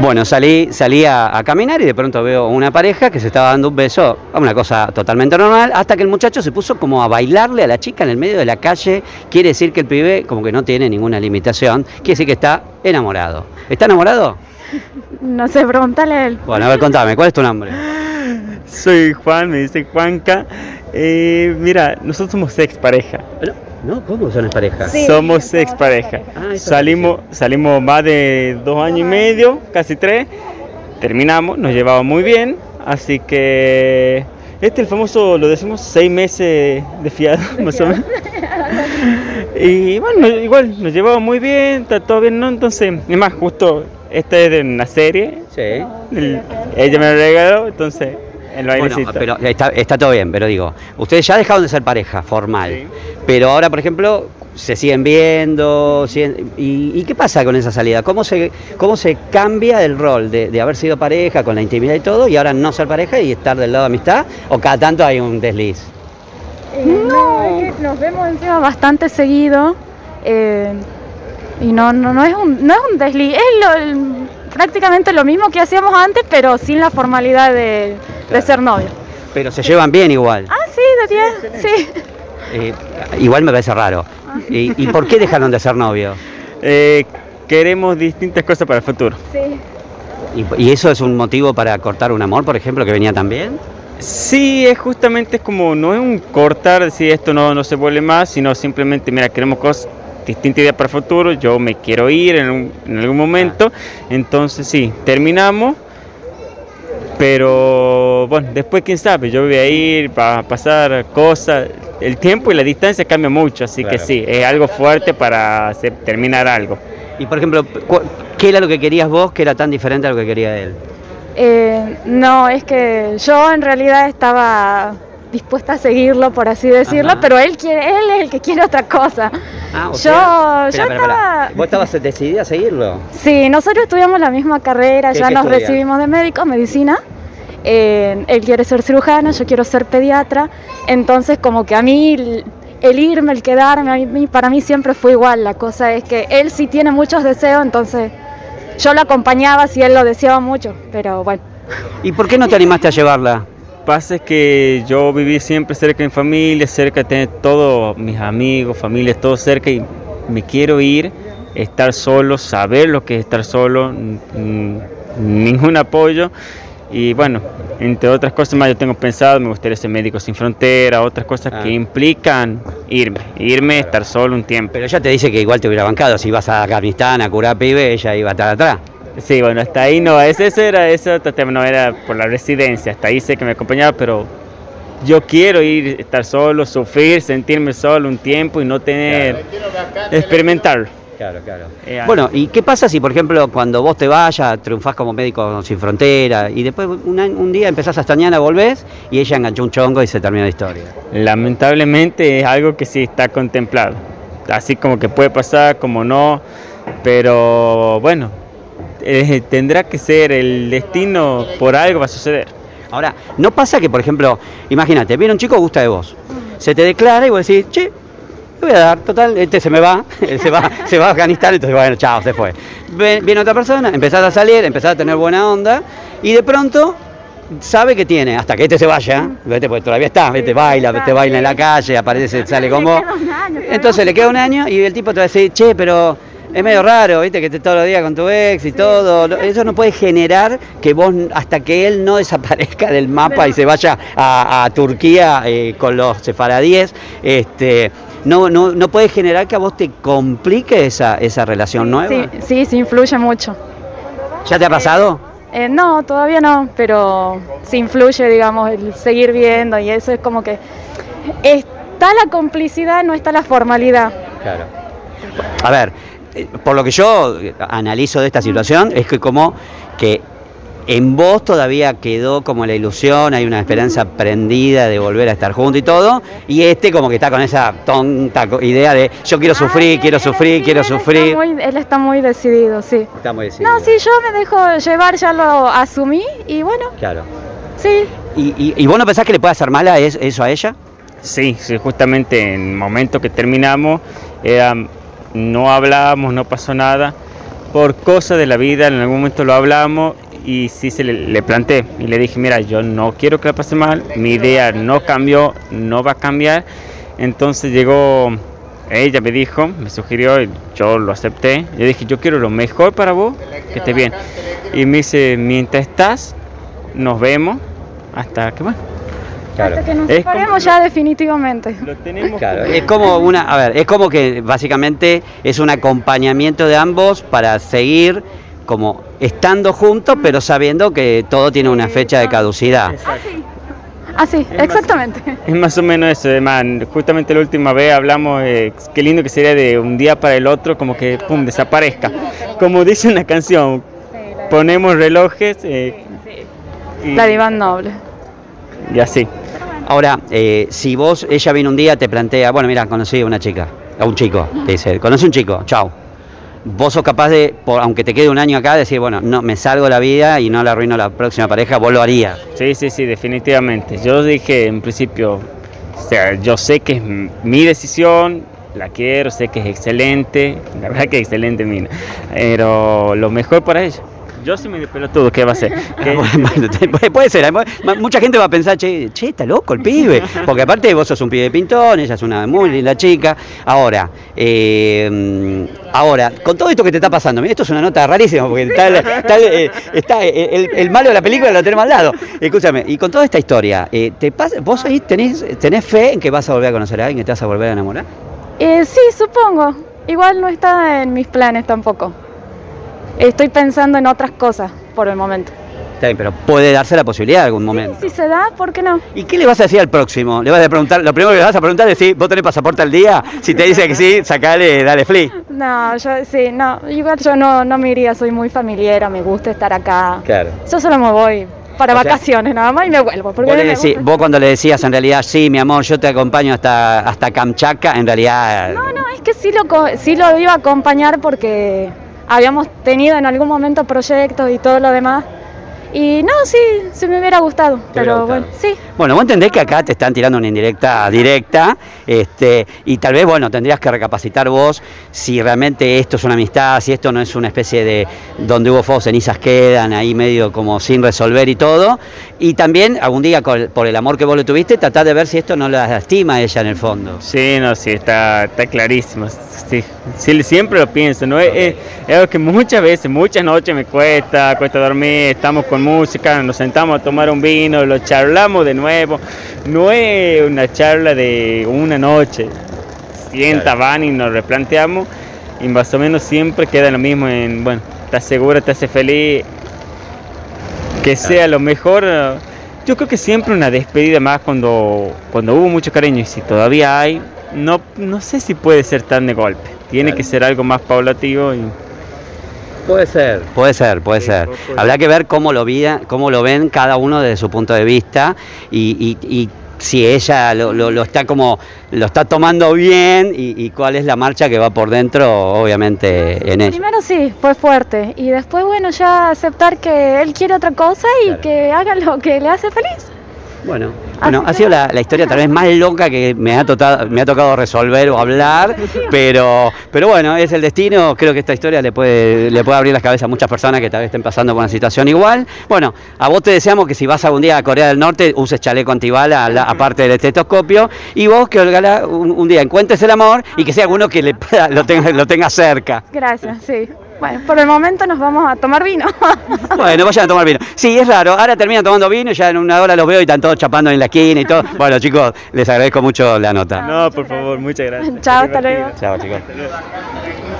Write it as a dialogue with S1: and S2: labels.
S1: Bueno, salí, salí a, a caminar y de pronto veo una pareja que se estaba dando un beso, una cosa totalmente normal, hasta que el muchacho se puso como a bailarle a la chica en el medio de la calle. Quiere decir que el pibe como que no tiene ninguna limitación, quiere decir que está enamorado. ¿Está enamorado?
S2: No sé, pregúntale a él.
S1: Bueno, a ver, contame, ¿cuál es tu nombre?
S3: Soy Juan, me dice Juanca. Eh, mira, nosotros somos ex pareja.
S1: No, ¿cómo son pareja?
S2: Sí,
S3: somos
S2: somos
S3: ex pareja.
S1: Ah,
S3: salimos, salimos más de dos años y medio, casi tres. Terminamos, nos llevaba muy bien. Así que este es el famoso, lo decimos, seis meses de fiado, más o menos. Y bueno, igual nos llevaba muy bien, está todo bien, ¿no? Entonces, es más, justo esta es de una serie.
S1: Sí.
S3: el- ella me lo regaló, entonces,
S1: Bueno, pero está, está todo bien, pero digo, ustedes ya dejaron de ser pareja formal,
S3: Sí.
S1: pero ahora, por ejemplo, se siguen viendo, siguen- y, y qué pasa con esa salida? ¿Cómo se, cómo se cambia el rol de, de haber sido pareja con la intimidad y todo, y ahora no ser pareja y estar del lado de amistad? ¿O cada tanto hay un desliz?
S2: Eh, no, es que nos vemos encima bastante seguido. eh, y no, no, no es un, no es un desliz, es lo- el- prácticamente lo mismo que hacíamos antes, pero sin la formalidad de, de ser novio.
S1: Pero se llevan bien igual.
S2: Ah, sí, de 10, sí.
S1: Eh, igual me parece raro. ¿Y, y por qué dejaron de ser novios?
S3: Eh, queremos distintas cosas para el futuro.
S2: Sí.
S1: ¿Y, y eso es un motivo para cortar un amor, por ejemplo, que venía tan bien?
S3: Sí, es justamente es como, no es un cortar, decir esto no, no se vuelve más, sino simplemente, mira, queremos cosas, distintas ideas para el futuro, yo me quiero ir en, un- en algún momento, entonces sí, terminamos, pero bueno, después quién sabe, yo voy a ir, va a pasar cosas, el tiempo y la distancia cambia mucho, así que sí, es algo fuerte para hacer- terminar algo.
S1: Y por ejemplo, ¿qué era lo que querías vos que era tan diferente a lo que quería él?
S2: Eh, no, es que yo en realidad estaba dispuesta a seguirlo, por así decirlo,
S1: Ajá.
S2: pero él quiere, él es el que quiere otra cosa.
S1: Ah, o
S2: Yo-
S1: sea-
S2: yo
S1: Espera, espera, espera.
S2: estaba-
S1: ¿Vos estabas decidida a seguirlo?
S2: Sí, nosotros estudiamos la misma carrera,
S1: ¿Qué-
S2: ya nos recibimos de médico, medicina. Eh, él quiere ser cirujano, yo quiero ser pediatra. Entonces, como que a mí el, el irme, el quedarme, a mí, para mí siempre fue igual. La cosa es que él sí tiene muchos deseos, entonces yo lo acompañaba si él lo deseaba mucho. Pero bueno,
S1: ¿Y por qué no te animaste a llevarla?
S3: Pasa es que yo viví siempre cerca de mi familia, cerca de tener todos mis amigos, familias, todo cerca y me quiero ir, estar solo, saber lo que es estar solo, n- n- ningún apoyo y bueno, entre otras cosas más yo tengo pensado, me gustaría ser médico sin frontera, otras cosas
S1: Ah.
S3: que implican irme, irme, estar solo un tiempo.
S1: Pero ella te dice que igual te hubiera bancado. Si vas a Afganistán a curar pibe, ella iba a estar atrás.
S3: Sí, bueno, hasta ahí no, ese, ese era, ese otro tema no era por la residencia, hasta ahí sé que me acompañaba, pero yo quiero ir, estar solo, sufrir, sentirme solo un tiempo y no tener, experimentarlo.
S1: Claro, claro.
S3: Eh,
S1: Bueno, ¿y qué pasa si, por ejemplo, cuando vos te vayas, triunfás como médico sin frontera y después un, un día empezás a extrañar, volvés y ella enganchó un chongo y se termina la historia?
S3: Lamentablemente es algo que sí está contemplado, así como que puede pasar, como no, pero bueno, eh, tendrá que ser el destino, por algo va a suceder.
S1: Ahora, ¿no pasa que, por ejemplo, imagínate, viene un chico que gusta de vos, se te declara y vos decís, che, le voy a dar, total, este se me va, se va, se va a Afganistán, entonces bueno, chao, se fue. Ven- Viene otra persona, empezás a salir, empezás a tener buena onda y de pronto sabe que tiene, hasta que este se vaya, vete, porque todavía está, vete, baila, te baila en la calle, aparece, sale
S2: Le
S1: con vos. Entonces le queda un año y el tipo te va a decir, che, pero es medio raro, viste, que estés todos los días con tu ex y todo. Eso no puede generar que vos, hasta que él no desaparezca del mapa y se vaya a, a Turquía eh, con los sefaradíes, este, no, no, no puede generar que a vos te complique esa, esa relación nueva.
S2: sí, sí, sí, influye mucho.
S1: ¿Ya te ha pasado?
S2: Eh, no, todavía no, pero sí influye, digamos, el seguir viendo y eso es como que está la complicidad, no está la formalidad.
S1: Claro. A ver, eh, por lo que yo eh, analizo de esta situación, es que como que en vos todavía quedó como la ilusión, hay una esperanza prendida de volver a estar juntos y todo, y este como que está con esa tonta idea de yo quiero sufrir,
S2: Ay,
S1: quiero
S2: él-
S1: sufrir, quiero
S2: él está
S1: sufrir.
S2: muy- él está muy decidido, sí.
S1: Está muy decidido.
S2: No, sí, yo me dejo llevar, ya lo asumí y bueno,
S1: Claro.
S2: sí.
S1: ¿Y, y, y vos no pensás que le puede hacer mal a es- eso a ella?
S3: Sí, sí, justamente en el momento que terminamos, era, no hablábamos, no pasó nada. por cosas de la vida, en algún momento lo hablamos y sí se le, le planteé y le dije, mira, yo no quiero que la pase mal, mi idea no cambió, no va a cambiar. Entonces llegó, ella me dijo, me sugirió, yo lo acepté. Yo dije, yo quiero lo mejor para vos, que esté bien. Y me dice, mientras estás, nos vemos hasta que bueno.
S1: Claro.
S2: Hasta que nos
S3: Es como-
S2: separemos ya definitivamente.
S3: Lo tenemos
S1: Claro, es como una, a ver, es como que básicamente es un acompañamiento de ambos para seguir como estando juntos, pero sabiendo que todo tiene una fecha de caducidad.
S2: Así,
S3: más-
S2: exactamente.
S3: Es más o menos eso, además, justamente la última vez hablamos, eh, qué lindo que sería de un día para el otro, como que, pum, desaparezca. Como dice una canción, ponemos relojes eh, y,
S2: La Iván Noble.
S3: y así.
S1: Ahora, eh, si vos, ella viene un día, te plantea, bueno, mira, conocí a una chica, a un chico, te dice, conocí a un chico, chao. Vos sos capaz de, aunque te quede un año acá, decir, bueno, no, me salgo la vida y no le arruino la próxima pareja, vos lo harías.
S3: Sí, sí, sí, definitivamente. Yo dije en principio, o sea, yo sé que es mi decisión, la quiero, sé que es excelente, la verdad que es excelente mina, pero lo mejor para ella. Yo sí me despelo todo, ¿qué va a
S1: Bueno, te- puede- ser, mucha gente va a pensar, che, che, está loco el pibe, porque aparte vos sos un pibe de pintón, ella es una muy linda chica. Ahora, eh, ahora, con todo esto que te está pasando, mira, esto es una nota rarísima, porque está, el, está eh, está el- el malo de la película lo tenemos al lado. Escúchame, y con toda esta historia, eh, ¿te pasa, ¿vos ahí tenés, tenés fe en que vas a volver a conocer a alguien, que te vas a volver a enamorar?
S2: Eh, sí, supongo. Igual no está en mis planes tampoco. Estoy pensando en otras cosas por el momento.
S1: Está bien, pero puede darse la posibilidad en algún momento.
S2: Si se da, ¿por qué no?
S1: ¿Y qué le vas a decir al próximo? Le vas a preguntar, lo primero que le vas a preguntar es si vos tenés pasaporte al día. Si te dice que sí, sacale, dale flea.
S2: No, yo sí, no. Igual yo no, no me iría, soy muy familiar, me gusta estar acá.
S1: Claro.
S2: Yo solo me voy para
S1: O sea,
S2: vacaciones nada más y me vuelvo.
S1: Vos, le
S2: me
S1: decí-
S2: gusta.
S1: vos cuando le decías en realidad, sí, mi amor, yo te acompaño hasta, hasta Kamchatka, en realidad...
S2: No, no, es que sí lo, sí lo iba a acompañar porque habíamos tenido en algún momento proyectos y todo lo demás. Y no, sí, sí me hubiera gustado. Pero
S1: gustado.
S2: bueno, sí.
S1: Bueno, vos entendés que acá te están tirando una indirecta directa, este, y tal vez, bueno, tendrías que recapacitar vos si realmente esto es una amistad, si esto no es una especie de donde hubo fuego, cenizas quedan ahí medio como sin resolver y todo. Y también, algún día, por el amor que vos le tuviste, tratar de ver si esto no la lastima a ella en el fondo.
S3: Sí, no, sí, está, está clarísimo. Sí, sí, siempre lo pienso, ¿no? Es, es- es algo que muchas veces, muchas noches me cuesta, cuesta dormir, estamos con música, nos sentamos a tomar un vino, lo charlamos de nuevo. No es una charla de una noche. Sienta, van y nos replanteamos y más o menos siempre queda lo mismo en, bueno, estás segura, te hace feliz, que sea lo mejor. Yo creo que siempre una despedida más cuando, cuando hubo mucho cariño y si todavía hay, no, no sé si puede ser tan de golpe. Tiene que ser algo más paulatativo y
S1: Puede ser. Puede ser, puede
S3: Sí,
S1: ser.
S3: puede ser.
S1: Habrá que ver cómo lo, vida, cómo lo ven cada uno desde su punto de vista y, y- y si ella lo, lo- lo está como lo está tomando bien y, y cuál es la marcha que va por dentro, obviamente, en ella.
S2: Primero sí, fue fuerte. Y después, bueno, ya aceptar que él quiere otra cosa y
S1: Claro.
S2: que haga lo que le hace feliz.
S1: Bueno, bueno, ha sido la, la historia tal vez más loca que me ha, tocado, me ha tocado resolver o hablar, pero, pero bueno, es el destino. Creo que esta historia le puede, le puede abrir las cabezas a muchas personas que tal vez estén pasando por una situación igual. Bueno, a vos te deseamos que si vas algún día a Corea del Norte uses chaleco antibala, la- aparte del estetoscopio, y vos que Olgala, un, un día encuentres el amor y que sea alguno que le pueda- lo, tenga, lo tenga cerca.
S2: Gracias, sí. Bueno, por el momento nos vamos a tomar vino.
S1: Bueno, vayan a tomar vino. Sí, es raro. Ahora terminan tomando vino y ya en una hora los veo y están todos chapando en la esquina y todo. Bueno, chicos, les agradezco mucho la nota.
S3: no, por favor, muchas gracias.
S2: Chao, hasta luego.
S1: Chao, chicos.